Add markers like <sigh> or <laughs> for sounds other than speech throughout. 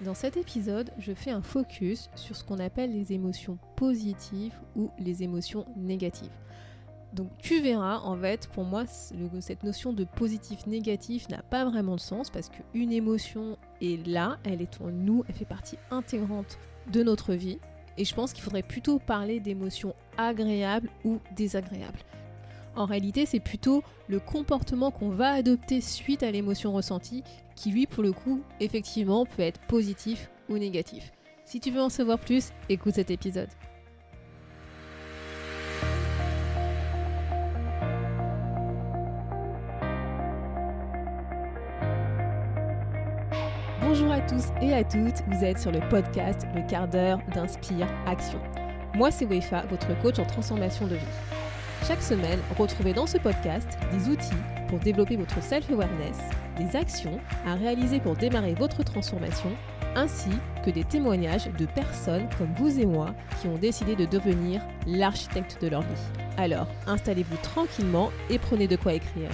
Dans cet épisode, je fais un focus sur ce qu'on appelle les émotions positives ou les émotions négatives. Donc tu verras, en fait, pour moi, cette notion de positif-négatif n'a pas vraiment de sens parce qu'une émotion est là, elle est en nous, elle fait partie intégrante de notre vie. Et je pense qu'il faudrait plutôt parler d'émotions agréables ou désagréables. En réalité, c'est plutôt le comportement qu'on va adopter suite à l'émotion ressentie qui, lui, pour le coup, effectivement, peut être positif ou négatif. Si tu veux en savoir plus, écoute cet épisode. Bonjour à tous et à toutes, vous êtes sur le podcast Le quart d'heure d'Inspire Action. Moi c'est Wefa, votre coach en transformation de vie. Chaque semaine, retrouvez dans ce podcast des outils pour développer votre self-awareness, des actions à réaliser pour démarrer votre transformation, ainsi que des témoignages de personnes comme vous et moi qui ont décidé de devenir l'architecte de leur vie. Alors, installez-vous tranquillement et prenez de quoi écrire.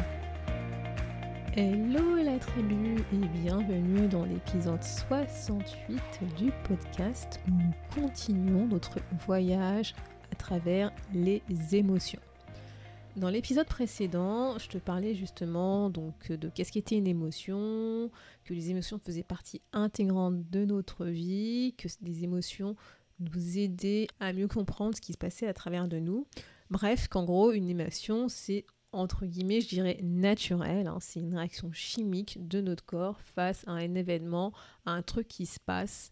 Hello la tribu et bienvenue dans l'épisode 68 du podcast où nous continuons notre voyage à travers les émotions. Dans l'épisode précédent, je te parlais justement donc de qu'est-ce qu'était une émotion, que les émotions faisaient partie intégrante de notre vie, que les émotions nous aidaient à mieux comprendre ce qui se passait à travers de nous. Bref, qu'en gros, une émotion, c'est entre guillemets, je dirais naturel, hein. c'est une réaction chimique de notre corps face à un événement, à un truc qui se passe,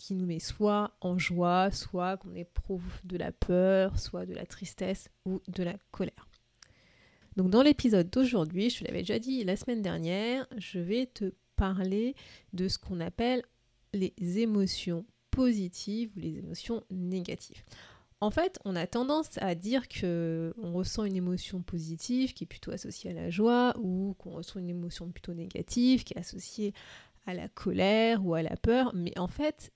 qui nous met soit en joie, soit qu'on éprouve de la peur, soit de la tristesse ou de la colère. Donc dans l'épisode d'aujourd'hui, je te l'avais déjà dit la semaine dernière, je vais te parler de ce qu'on appelle les émotions positives ou les émotions négatives. En fait, on a tendance à dire que on ressent une émotion positive qui est plutôt associée à la joie ou qu'on ressent une émotion plutôt négative qui est associée à la colère ou à la peur, mais en fait,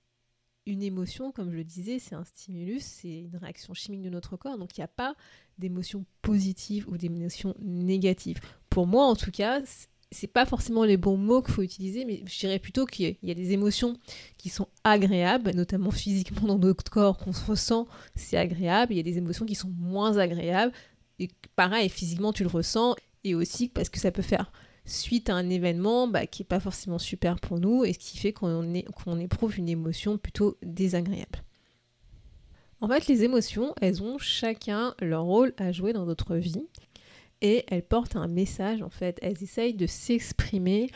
une émotion, comme je le disais, c'est un stimulus, c'est une réaction chimique de notre corps, donc il n'y a pas d'émotions positives ou d'émotions négatives. Pour moi, en tout cas, c'est pas forcément les bons mots qu'il faut utiliser, mais je dirais plutôt qu'il y a des émotions qui sont agréables, notamment physiquement dans notre corps, qu'on se ressent, c'est agréable. Il y a des émotions qui sont moins agréables, et pareil, physiquement tu le ressens, et aussi parce que ça peut faire suite à un événement bah, qui n'est pas forcément super pour nous et ce qui fait qu'on éprouve une émotion plutôt désagréable. En fait, les émotions, elles ont chacun leur rôle à jouer dans notre vie et elles portent un message en fait. Elles essayent de s'exprimer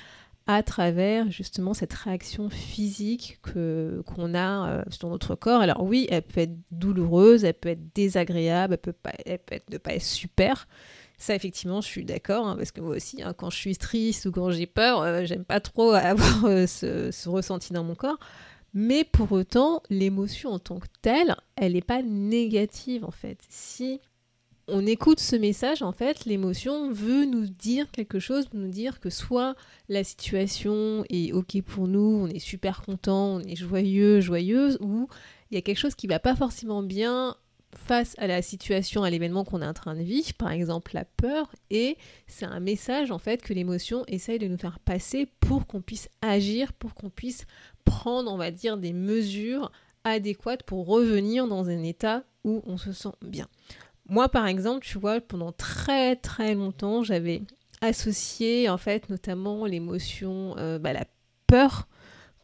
à travers justement cette réaction physique que qu'on a euh, sur notre corps. Alors oui, elle peut être douloureuse, elle peut être désagréable, elle peut, ne pas être super, ça, effectivement, je suis d'accord, hein, parce que moi aussi, hein, quand je suis triste ou quand j'ai peur, euh, j'aime pas trop <laughs> avoir euh, ce, ressenti dans mon corps. Mais pour autant, l'émotion en tant que telle, elle n'est pas négative en fait. Si on écoute ce message, en fait, l'émotion veut nous dire quelque chose, nous dire que soit la situation est ok pour nous, on est super content, on est joyeux, joyeuse, ou il y a quelque chose qui va pas forcément bien face à la situation, à l'événement qu'on est en train de vivre, par exemple la peur, et c'est un message en fait que l'émotion essaye de nous faire passer pour qu'on puisse agir, pour qu'on puisse prendre, on va dire, des mesures adéquates pour revenir dans un état où on se sent bien. Moi, par exemple, tu vois, pendant très très longtemps, j'avais associé en fait notamment l'émotion, euh, bah, la peur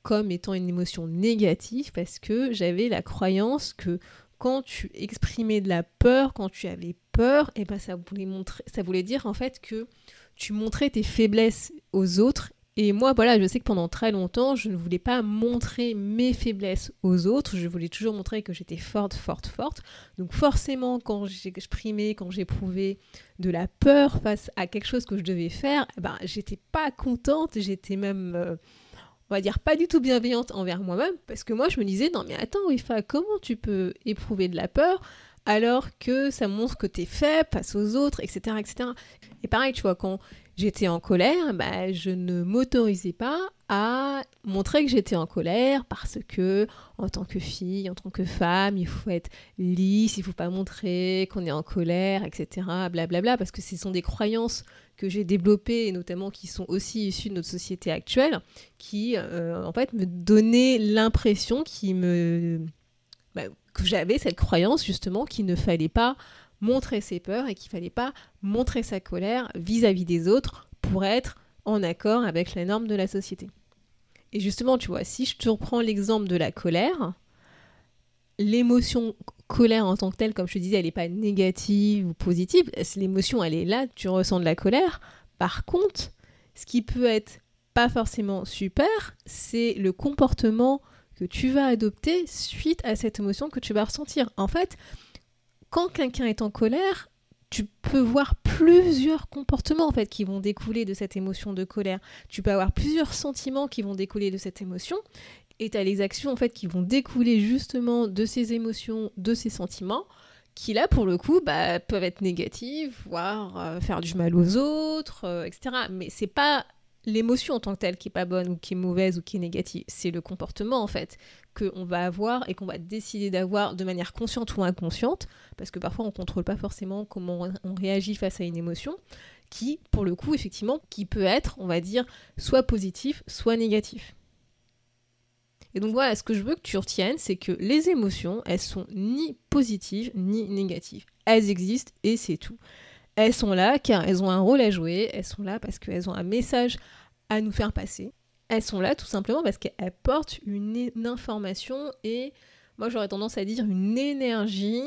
comme étant une émotion négative parce que j'avais la croyance que quand tu exprimais de la peur, quand tu avais peur, eh ben ça voulait montrer, ça voulait dire en fait que tu montrais tes faiblesses aux autres. Et moi, voilà, je sais que pendant très longtemps, je ne voulais pas montrer mes faiblesses aux autres. Je voulais toujours montrer que j'étais forte, forte, forte. Donc forcément, quand j'exprimais, quand j'éprouvais de la peur face à quelque chose que je devais faire, eh ben j'étais pas contente. J'étais même euh, on va dire, pas du tout bienveillante envers moi-même, parce que moi je me disais, non mais attends, Wifa, comment tu peux éprouver de la peur alors que ça montre que t'es faible face aux autres, etc., etc. Et pareil, tu vois, quand j'étais en colère, bah, je ne m'autorisais pas à montrer que j'étais en colère parce que en tant que fille, en tant que femme, il faut être lisse, il faut pas montrer qu'on est en colère, etc. Blablabla, parce que ce sont des croyances que j'ai développées et notamment qui sont aussi issues de notre société actuelle, qui euh, en fait me donnaient l'impression qui me bah, que j'avais cette croyance justement qu'il ne fallait pas montrer ses peurs et qu'il fallait pas montrer sa colère vis-à-vis des autres pour être en accord avec les normes de la société. Et justement, tu vois, si je te reprends l'exemple de la colère, l'émotion colère en tant que telle, comme je te disais, elle n'est pas négative ou positive. L'émotion, elle est là, tu ressens de la colère. Par contre, ce qui peut être pas forcément super, c'est le comportement que tu vas adopter suite à cette émotion que tu vas ressentir. En fait, quand quelqu'un est en colère, tu peux voir plusieurs comportements en fait qui vont découler de cette émotion de colère. Tu peux avoir plusieurs sentiments qui vont découler de cette émotion et tu as les actions en fait qui vont découler justement de ces émotions, de ces sentiments qui là pour le coup bah, peuvent être négatives, voire euh, faire du mal aux autres, euh, etc. Mais c'est pas l'émotion en tant que telle qui est pas bonne ou qui est mauvaise ou qui est négative, c'est le comportement en fait qu'on va avoir et qu'on va décider d'avoir de manière consciente ou inconsciente, parce que parfois on contrôle pas forcément comment on réagit face à une émotion, qui pour le coup effectivement qui peut être, on va dire, soit positif, soit négatif. Et donc voilà, ce que je veux que tu retiennes, c'est que les émotions, elles sont ni positives ni négatives. Elles existent et c'est tout. Elles sont là car elles ont un rôle à jouer, elles sont là parce qu'elles ont un message à nous faire passer. Elles sont là tout simplement parce qu'elles portent une, information et moi j'aurais tendance à dire une énergie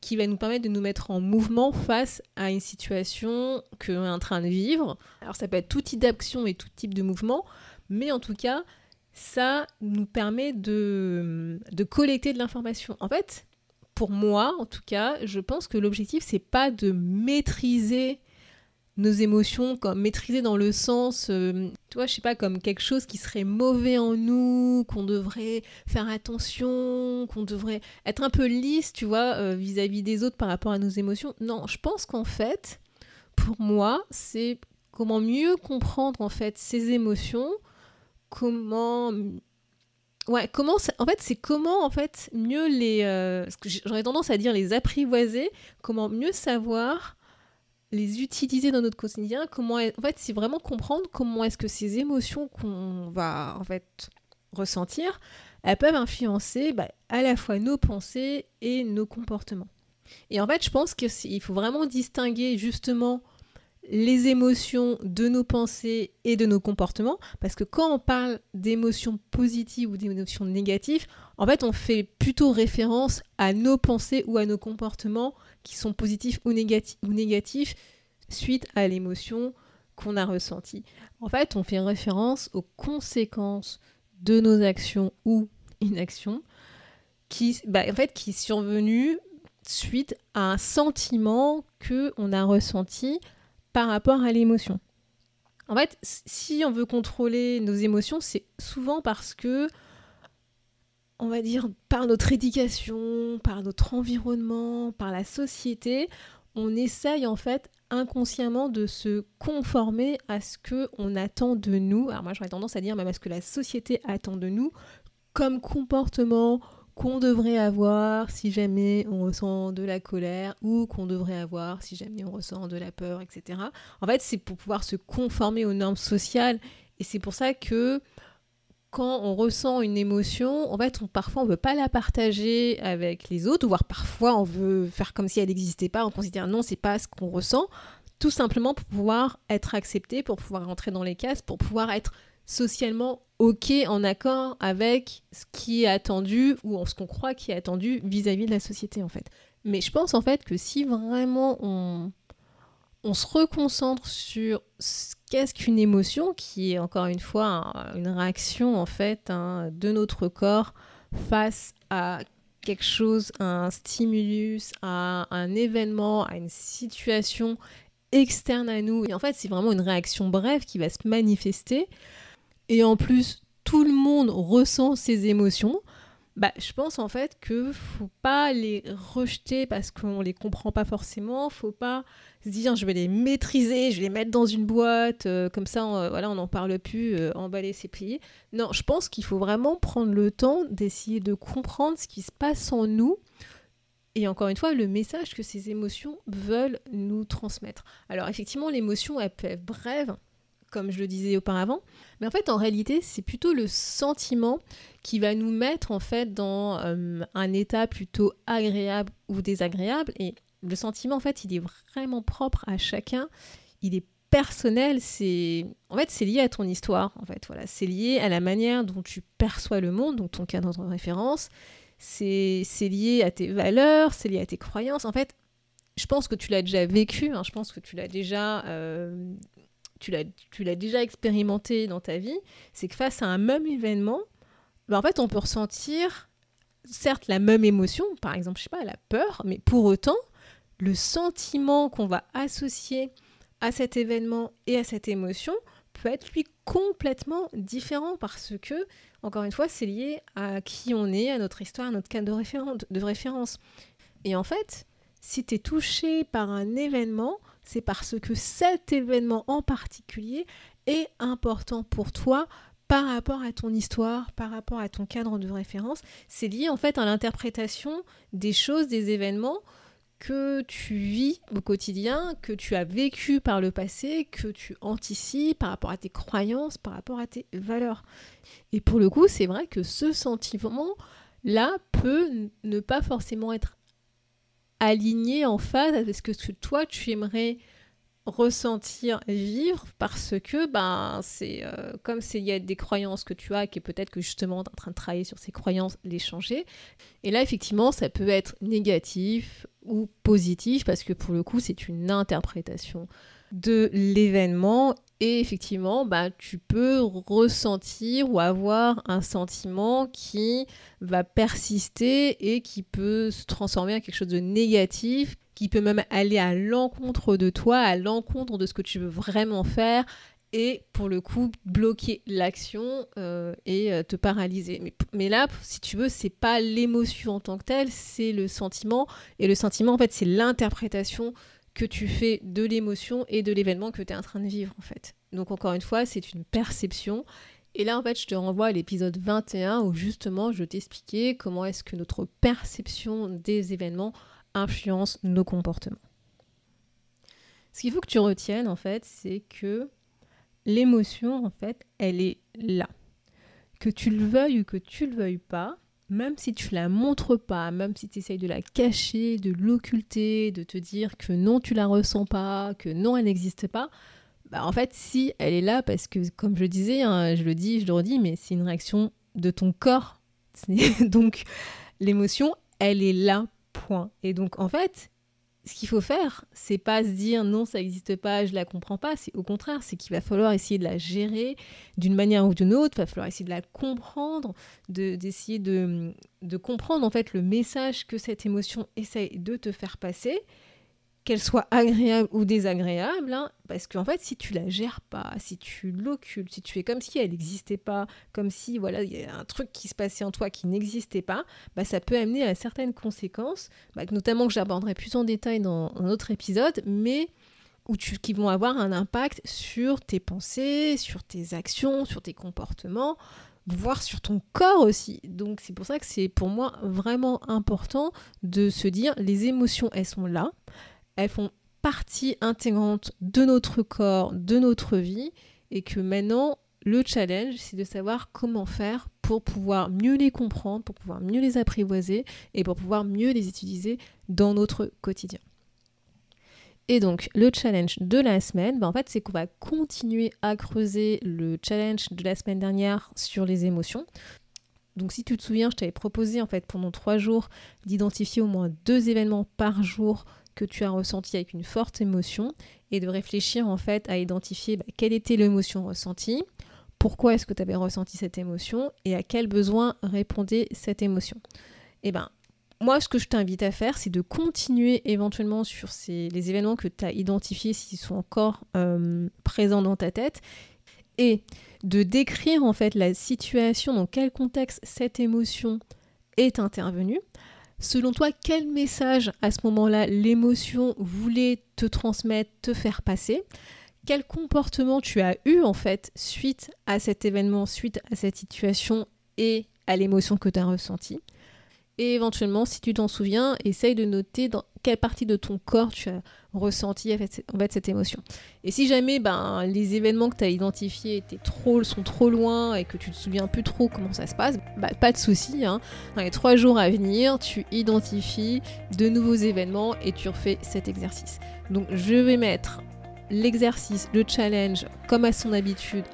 qui va nous permettre de nous mettre en mouvement face à une situation qu'on est en train de vivre. Alors ça peut être tout type d'action et tout type de mouvement, mais en tout cas, ça nous permet de, de collecter de l'information. En fait, pour moi, en tout cas, je pense que l'objectif, c'est pas de maîtriser nos émotions, comme maîtriser dans le sens, euh, tu vois, je sais pas, comme quelque chose qui serait mauvais en nous, qu'on devrait faire attention, qu'on devrait être un peu lisse, tu vois, euh, vis-à-vis des autres par rapport à nos émotions. Non, je pense qu'en fait, pour moi, c'est comment mieux comprendre en fait ces émotions, comment Ouais, comment en fait c'est comment en fait mieux les euh, j'aurais tendance à dire les apprivoiser, comment mieux savoir les utiliser dans notre quotidien, comment en fait c'est vraiment comprendre comment est-ce que ces émotions qu'on va en fait ressentir, elles peuvent influencer bah, à la fois nos pensées et nos comportements. Et en fait, je pense qu'il faut vraiment distinguer justement les émotions de nos pensées et de nos comportements, parce que quand on parle d'émotions positives ou d'émotions négatives, en fait, on fait plutôt référence à nos pensées ou à nos comportements qui sont positifs ou, négatifs suite à l'émotion qu'on a ressentie. En fait, on fait référence aux conséquences de nos actions ou inactions qui, bah, en fait, qui suite à un sentiment que on a ressenti par rapport à l'émotion. En fait, si on veut contrôler nos émotions, c'est souvent parce que, on va dire, par notre éducation, par notre environnement, par la société, on essaye en fait inconsciemment de se conformer à ce que on attend de nous. Alors moi j'aurais tendance à dire même à ce que la société attend de nous comme comportement, qu'on devrait avoir si jamais on ressent de la colère ou qu'on devrait avoir si jamais on ressent de la peur, etc. En fait, c'est pour pouvoir se conformer aux normes sociales. Et c'est pour ça que quand on ressent une émotion, en fait, parfois on veut pas la partager avec les autres, voire parfois on veut faire comme si elle n'existait pas, on considère non, c'est pas ce qu'on ressent, tout simplement pour pouvoir être accepté, pour pouvoir rentrer dans les cases, pour pouvoir être socialement ok, en accord avec ce qui est attendu ou ce qu'on croit qui est attendu vis-à-vis de la société en fait. Mais je pense en fait que si vraiment on, se reconcentre sur ce qu'est-ce qu'une émotion, qui est encore une fois une réaction en fait hein, de notre corps face à quelque chose, à un stimulus, à un événement, à une situation externe à nous. Et en fait, c'est vraiment une réaction brève qui va se manifester et en plus tout le monde ressent ces émotions, bah, je pense en fait que faut pas les rejeter parce qu'on les comprend pas forcément. Faut pas se dire je vais les maîtriser, je vais les mettre dans une boîte, euh, comme ça, on, voilà, on n'en parle plus, euh, emballer, c'est plié. Non, je pense qu'il faut vraiment prendre le temps d'essayer de comprendre ce qui se passe en nous. Et encore une fois, le message que ces émotions veulent nous transmettre. Alors effectivement, l'émotion, elle peut être brève, comme je le disais auparavant. Mais en fait, en réalité, c'est plutôt le sentiment qui va nous mettre en fait dans euh, un état plutôt agréable ou désagréable. Et le sentiment, en fait, il est vraiment propre à chacun. Il est personnel. C'est en fait, c'est lié à ton histoire. En fait, voilà, c'est lié à la manière dont tu perçois le monde, donc ton cadre de référence. C'est lié à tes valeurs, c'est lié à tes croyances. En fait, je pense que tu l'as déjà vécu. Hein. je pense que tu l'as déjà euh, tu l'as déjà expérimenté dans ta vie, c'est que face à un même événement, ben en fait, on peut ressentir certes la même émotion, par exemple, je sais pas, la peur, mais pour autant, le sentiment qu'on va associer à cet événement et à cette émotion peut être lui complètement différent parce que, encore une fois, c'est lié à qui on est, à notre histoire, à notre cadre de, de référence. Et en fait, si tu es touché par un événement, c'est parce que cet événement en particulier est important pour toi par rapport à ton histoire, par rapport à ton cadre de référence. C'est lié en fait à l'interprétation des choses, des événements que tu vis au quotidien, que tu as vécu par le passé, que tu anticipes par rapport à tes croyances, par rapport à tes valeurs. Et pour le coup, c'est vrai que ce sentiment-là peut ne pas forcément être aligné en phase avec ce que toi tu aimerais ressentir, vivre, parce que ben c'est euh, comme s'il y a des croyances que tu as, qui peut-être que justement tu es en train de travailler sur ces croyances, les changer. Et là effectivement ça peut être négatif ou positif, parce que pour le coup c'est une interprétation de l'événement et effectivement bah, tu peux ressentir ou avoir un sentiment qui va persister et qui peut se transformer en quelque chose de négatif qui peut même aller à l'encontre de toi, à l'encontre de ce que tu veux vraiment faire et pour le coup bloquer l'action euh, et euh, te paralyser. Mais, là, si tu veux, c'est pas l'émotion en tant que telle, c'est le sentiment et le sentiment en fait c'est l'interprétation que tu fais de l'émotion et de l'événement que tu es en train de vivre en fait. Donc encore une fois, c'est une perception. Et là, en fait, je te renvoie à l'épisode 21 où justement je t'expliquais comment est-ce que notre perception des événements influence nos comportements. Ce qu'il faut que tu retiennes, en fait, c'est que l'émotion, en fait, elle est là. Que tu le veuilles ou que tu le veuilles pas, même si tu la montres pas, même si tu essayes de la cacher, de l'occulter, de te dire que non, tu la ressens pas, que non, elle n'existe pas, bah en fait, si, elle est là parce que, comme je disais, hein, je le dis, je le redis, mais c'est une réaction de ton corps. <laughs> Donc, l'émotion, elle est là, point. Et donc, en fait, ce qu'il faut faire, c'est pas se dire non, ça n'existe pas, je la comprends pas. C'est au contraire, c'est qu'il va falloir essayer de la gérer d'une manière ou d'une autre. Il va falloir essayer de la comprendre, d'essayer de, de, comprendre en fait le message que cette émotion essaye de te faire passer qu'elle soit agréable ou désagréable, hein, parce qu'en fait, si tu la gères pas, si tu l'occultes, si tu fais comme si elle n'existait pas, comme si voilà, il y a un truc qui se passait en toi qui n'existait pas, bah, ça peut amener à certaines conséquences, bah, notamment que j'aborderai plus en détail dans un autre épisode, mais qui vont avoir un impact sur tes pensées, sur tes actions, sur tes comportements, voire sur ton corps aussi. Donc c'est pour ça que c'est pour moi vraiment important de se dire les émotions, elles sont là elles font partie intégrante de notre corps, de notre vie, et que maintenant, le challenge, c'est de savoir comment faire pour pouvoir mieux les comprendre, pour pouvoir mieux les apprivoiser et pour pouvoir mieux les utiliser dans notre quotidien. Et donc, le challenge de la semaine, bah, en fait, c'est qu'on va continuer à creuser le challenge de la semaine dernière sur les émotions. Donc, si tu te souviens, je t'avais proposé en fait pendant trois jours d'identifier au moins deux événements par jour que tu as ressenti avec une forte émotion et de réfléchir en fait à identifier bah, quelle était l'émotion ressentie, pourquoi est-ce que tu avais ressenti cette émotion et à quel besoin répondait cette émotion. Et eh ben moi, ce que je t'invite à faire, c'est de continuer éventuellement sur ces, les événements que tu as identifiés s'ils sont encore euh, présents dans ta tête et de décrire en fait la situation, dans quel contexte cette émotion est intervenue. Selon toi, quel message à ce moment-là l'émotion voulait te transmettre, te faire passer? Quel comportement tu as eu en fait suite à cet événement, suite à cette situation et à l'émotion que tu as ressentie? Et éventuellement, si tu t'en souviens, essaye de noter dans quelle partie de ton corps tu as ressenti cette émotion. Et si jamais ben, les événements que tu as identifiés étaient trop, sont trop loin et que tu te souviens plus trop comment ça se passe, bah, pas de souci. Hein. Dans les trois jours à venir, tu identifies de nouveaux événements et tu refais cet exercice. Donc je vais mettre l'exercice, le challenge, comme à son habitude,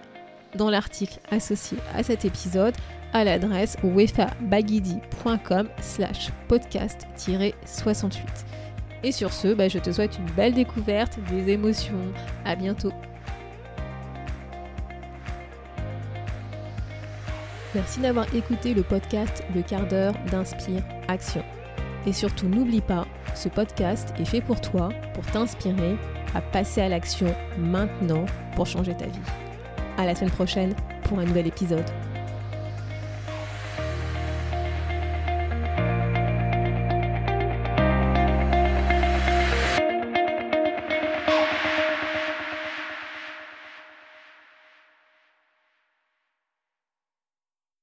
dans l'article associé à cet épisode à l'adresse wefabagidi.com slash podcast-68. Et sur ce, bah, je te souhaite une belle découverte des émotions. À bientôt. Merci d'avoir écouté le podcast Le quart d'heure d'Inspire Action. Et surtout, n'oublie pas, ce podcast est fait pour toi, pour t'inspirer à passer à l'action maintenant pour changer ta vie. À la semaine prochaine pour un nouvel épisode.